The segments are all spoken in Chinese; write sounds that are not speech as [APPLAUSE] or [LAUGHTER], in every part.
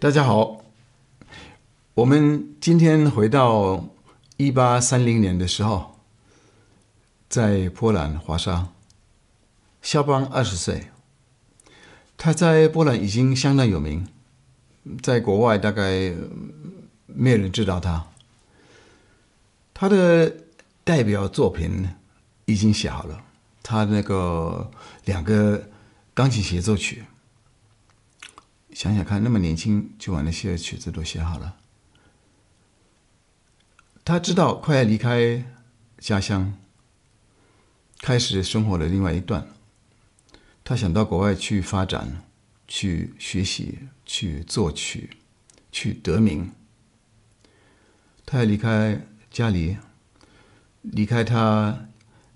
大家好，我们今天回到一八三零年的时候，在波兰华沙，肖邦二十岁，他在波兰已经相当有名，在国外大概没有人知道他。他的代表作品已经写好了，他那个两个钢琴协奏曲。想想看，那么年轻就把那些曲子都写好了。他知道快要离开家乡，开始生活的另外一段。他想到国外去发展，去学习，去作曲，去得名。他要离开家里，离开他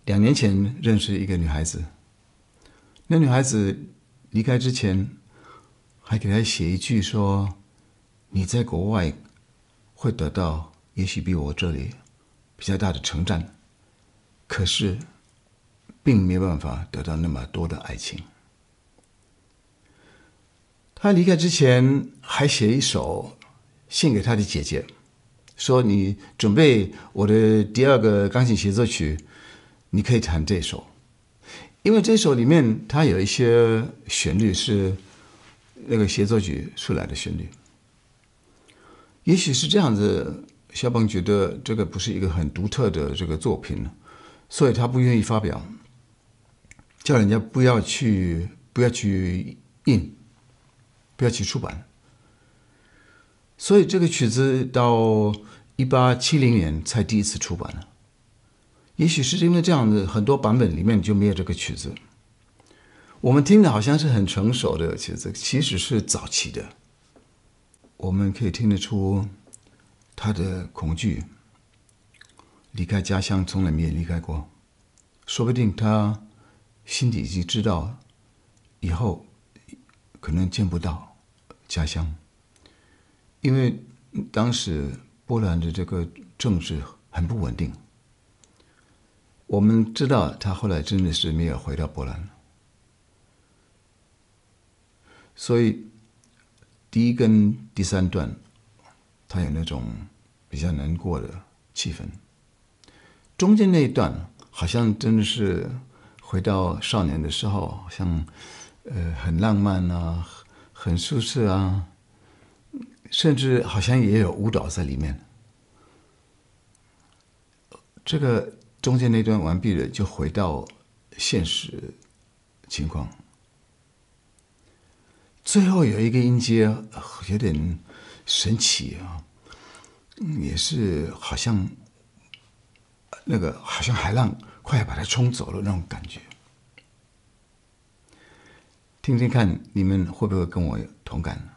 两年前认识一个女孩子。那女孩子离开之前。还给他写一句说：“你在国外会得到也许比我这里比较大的成长，可是并没办法得到那么多的爱情。”他离开之前还写一首献给他的姐姐，说：“你准备我的第二个钢琴协奏曲，你可以弹这首，因为这首里面它有一些旋律是。”那个协奏曲出来的旋律，也许是这样子。肖邦觉得这个不是一个很独特的这个作品，所以他不愿意发表，叫人家不要去，不要去印，不要去出版。所以这个曲子到一八七零年才第一次出版了。也许是因为这样子，很多版本里面就没有这个曲子。我们听的好像是很成熟的其实，其实是早期的。我们可以听得出他的恐惧，离开家乡从来没有离开过，说不定他心里已经知道以后可能见不到家乡，因为当时波兰的这个政治很不稳定。我们知道他后来真的是没有回到波兰。所以，第一跟第三段，他有那种比较难过的气氛。中间那一段，好像真的是回到少年的时候，好像呃很浪漫啊，很舒适啊，甚至好像也有舞蹈在里面。这个中间那段完毕了，就回到现实情况。最后有一个音阶，有点神奇啊，也是好像那个好像海浪快要把它冲走了那种感觉。听听看，你们会不会跟我有同感？呢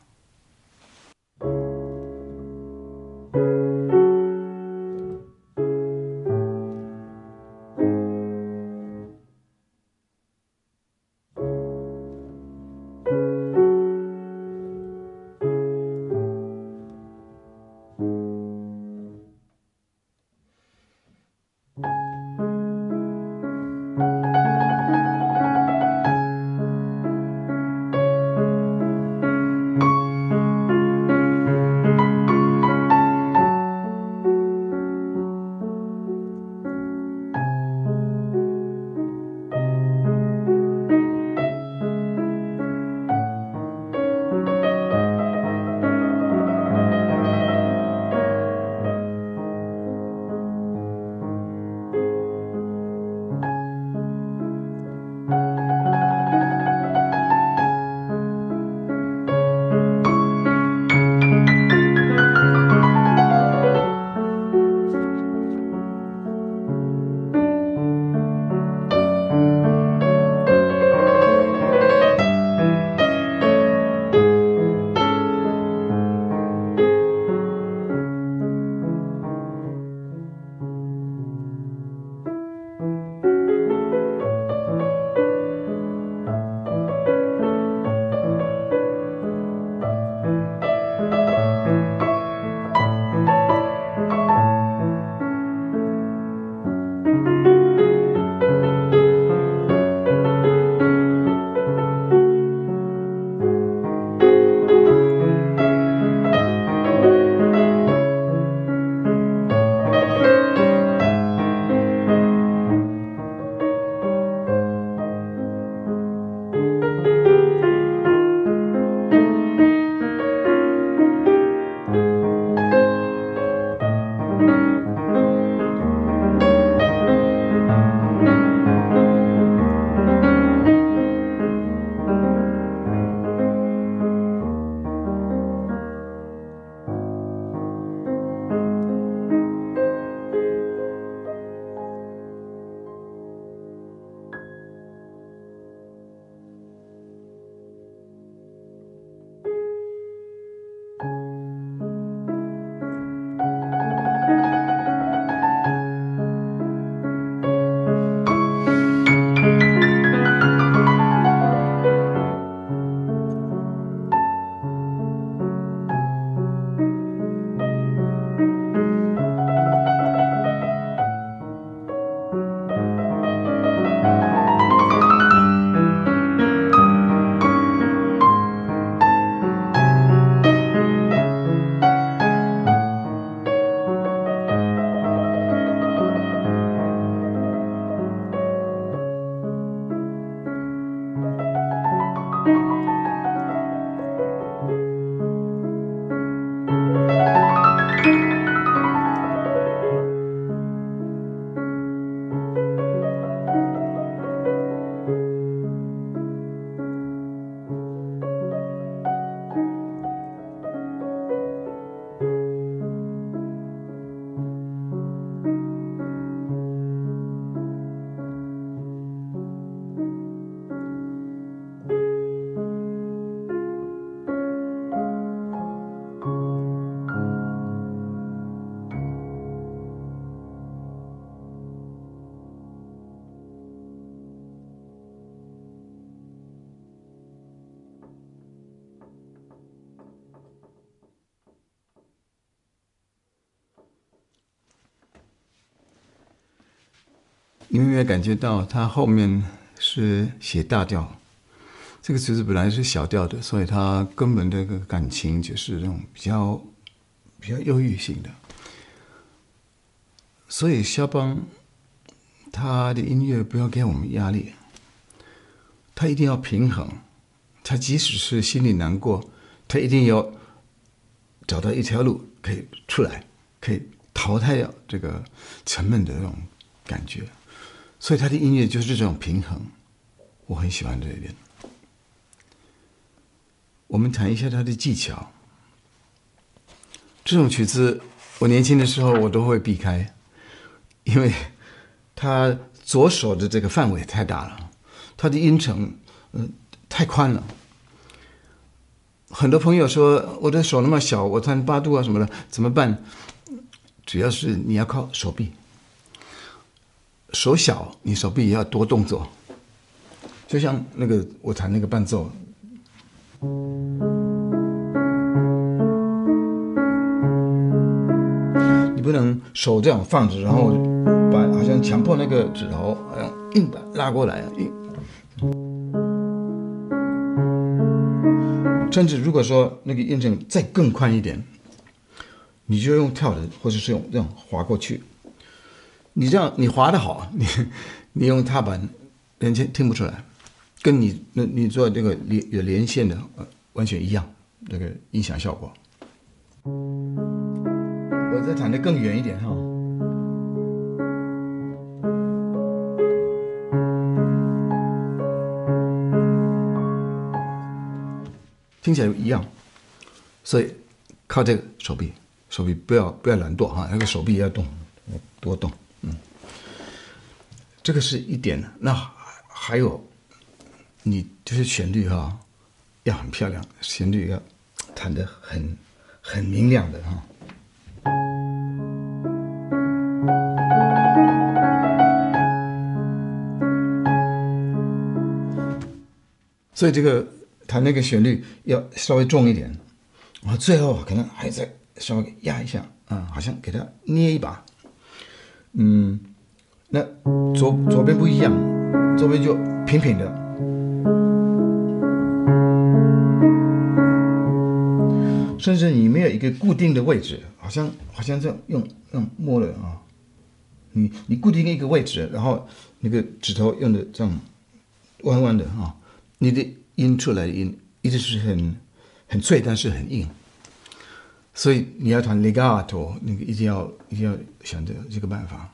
你有没有感觉到他后面是写大调？这个曲子本来是小调的，所以他根本这个感情就是那种比较比较忧郁性的。所以肖邦他的音乐不要给我们压力，他一定要平衡。他即使是心里难过，他一定要找到一条路可以出来，可以淘汰掉这个沉闷的那种感觉。所以他的音乐就是这种平衡，我很喜欢这一点。我们谈一下他的技巧。这种曲子，我年轻的时候我都会避开，因为他左手的这个范围太大了，他的音程嗯、太宽了。很多朋友说我的手那么小，我弹八度啊什么的怎么办？主要是你要靠手臂，手小你手臂也要多动作，就像那个我弹那个伴奏。你不能手这样放着，然后把好像强迫那个指头，好像硬把拉过来。硬甚至如果说那个音程再更宽一点，你就用跳的，或者是用这样滑过去。你这样你滑得好，你 [LAUGHS] 你用踏板，人家听不出来。跟你那，你做这个连有连线的，完全一样，这个音响效果。我再弹得更远一点哈，听起来一样，所以靠这个手臂，手臂不要不要懒惰哈，那个手臂也要动，多动，这个是一点。那还有。你就是旋律哈，要很漂亮，旋律要弹得很很明亮的哈。所以这个弹那个旋律要稍微重一点，然后最后可能还再稍微压一下啊，好像给它捏一把。嗯，那左左边不一样，左边就平平的。甚至你没有一个固定的位置，好像好像这样用用摸了啊，你你固定一个位置，然后那个指头用的这样弯弯的啊，你的音出来的音一直是很很脆，但是很硬。所以你要弹 legato，那个一定要一定要想着这个办法。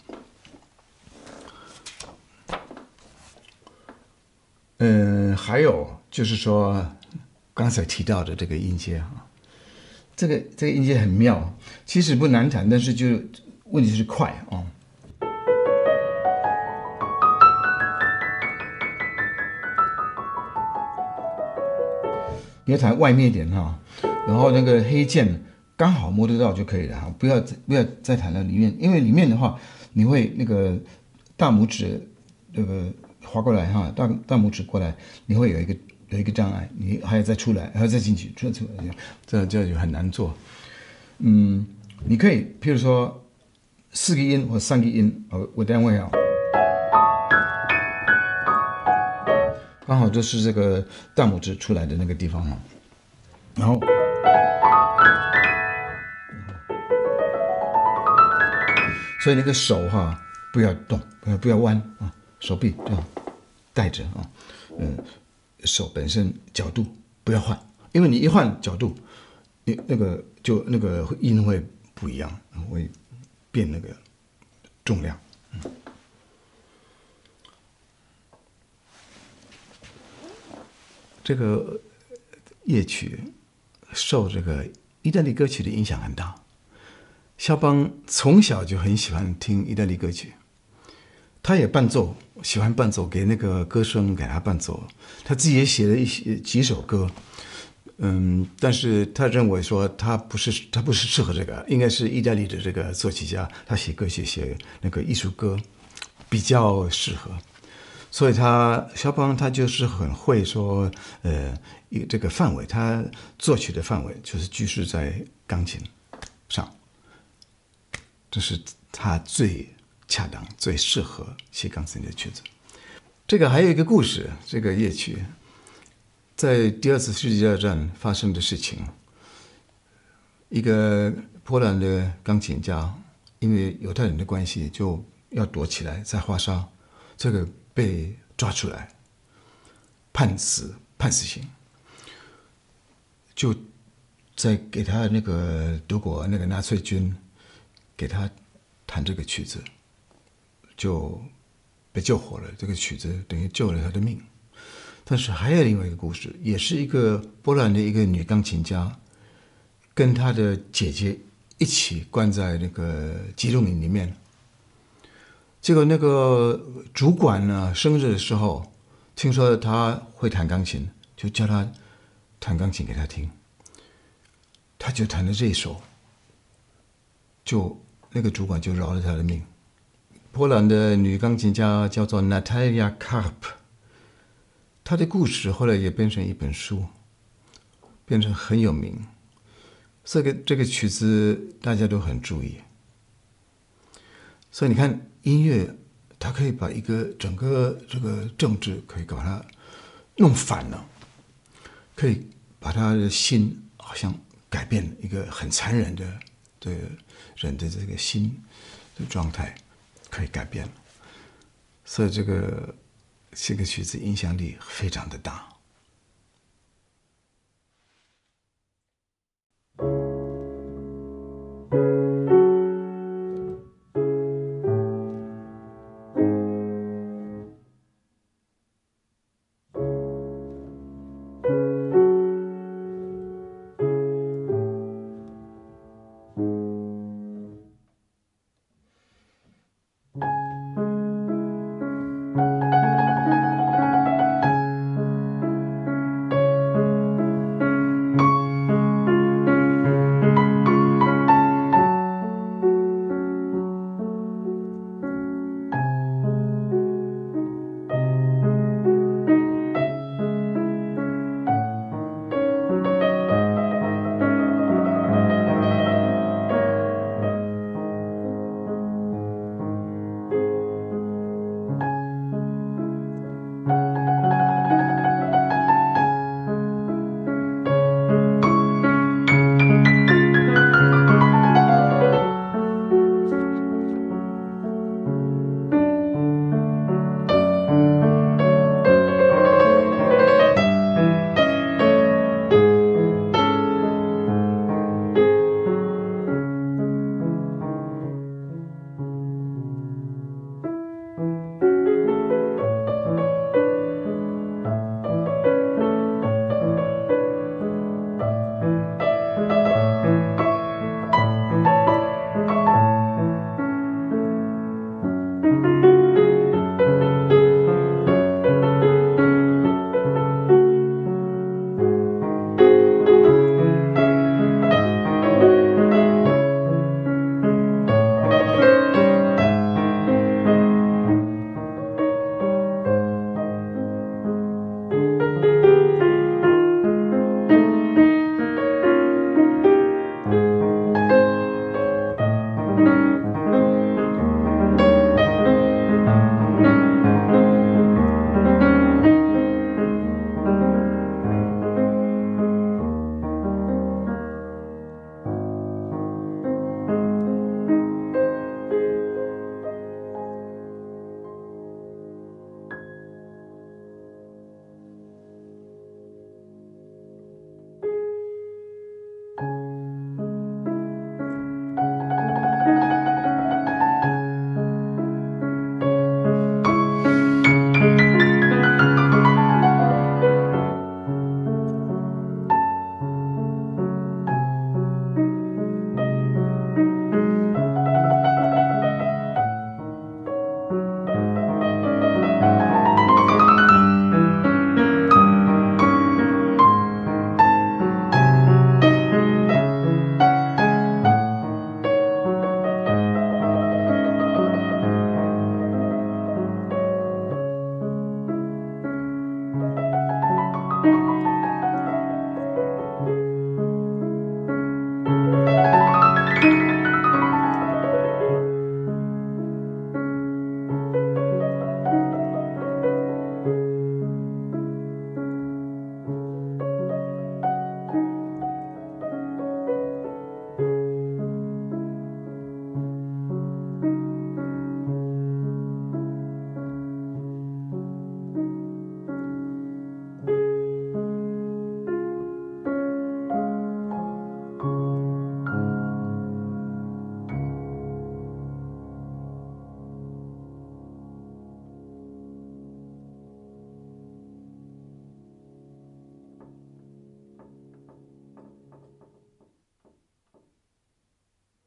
嗯，还有就是说刚才提到的这个音阶啊。这个这个音阶很妙，其实不难弹，但是就问题是快啊、哦。你要弹外面一点哈，然后那个黑键刚好摸得到就可以了哈，不要再不要再弹到里面，因为里面的话你会那个大拇指那个滑过来哈，大大拇指过来，你会有一个。有一个障碍，你还要再出来，还要再进去，出出来，这这就很难做。嗯，你可以，譬如说四个音或三个音，我我单位啊，刚好就是这个大拇指出来的那个地方啊，然后，所以那个手哈不要动，不要不要弯啊，手臂这样带着啊，嗯。手本身角度不要换，因为你一换角度，你那个就那个音会不一样，会变那个重量。这个夜曲受这个意大利歌曲的影响很大，肖邦从小就很喜欢听意大利歌曲。他也伴奏，喜欢伴奏，给那个歌声给他伴奏。他自己也写了一些几首歌，嗯，但是他认为说他不是他不是适合这个，应该是意大利的这个作曲家，他写歌写写那个艺术歌比较适合。所以他肖邦他就是很会说，呃，这个范围，他作曲的范围就是居住在钢琴上，这是他最。恰当、最适合写钢琴的曲子。这个还有一个故事，这个夜曲在第二次世界大战发生的事情。一个波兰的钢琴家因为犹太人的关系，就要躲起来在华沙，这个被抓出来，判死判死刑，就在给他那个德国那个纳粹军给他弹这个曲子，就。被救活了，这个曲子等于救了他的命。但是还有另外一个故事，也是一个波兰的一个女钢琴家，跟她的姐姐一起关在那个集中营里面。结果那个主管呢，生日的时候，听说她会弹钢琴，就叫她弹钢琴给她听。她就弹了这一首，就那个主管就饶了她的命。波兰的女钢琴家叫做 Natalia Karp，她的故事后来也变成一本书，变成很有名。这个这个曲子大家都很注意，所以你看音乐，它可以把一个整个这个政治可以把它弄反了，可以把他的心好像改变一个很残忍的这个人的这个心的状态。可以改变了，所以这个这个曲子影响力非常的大。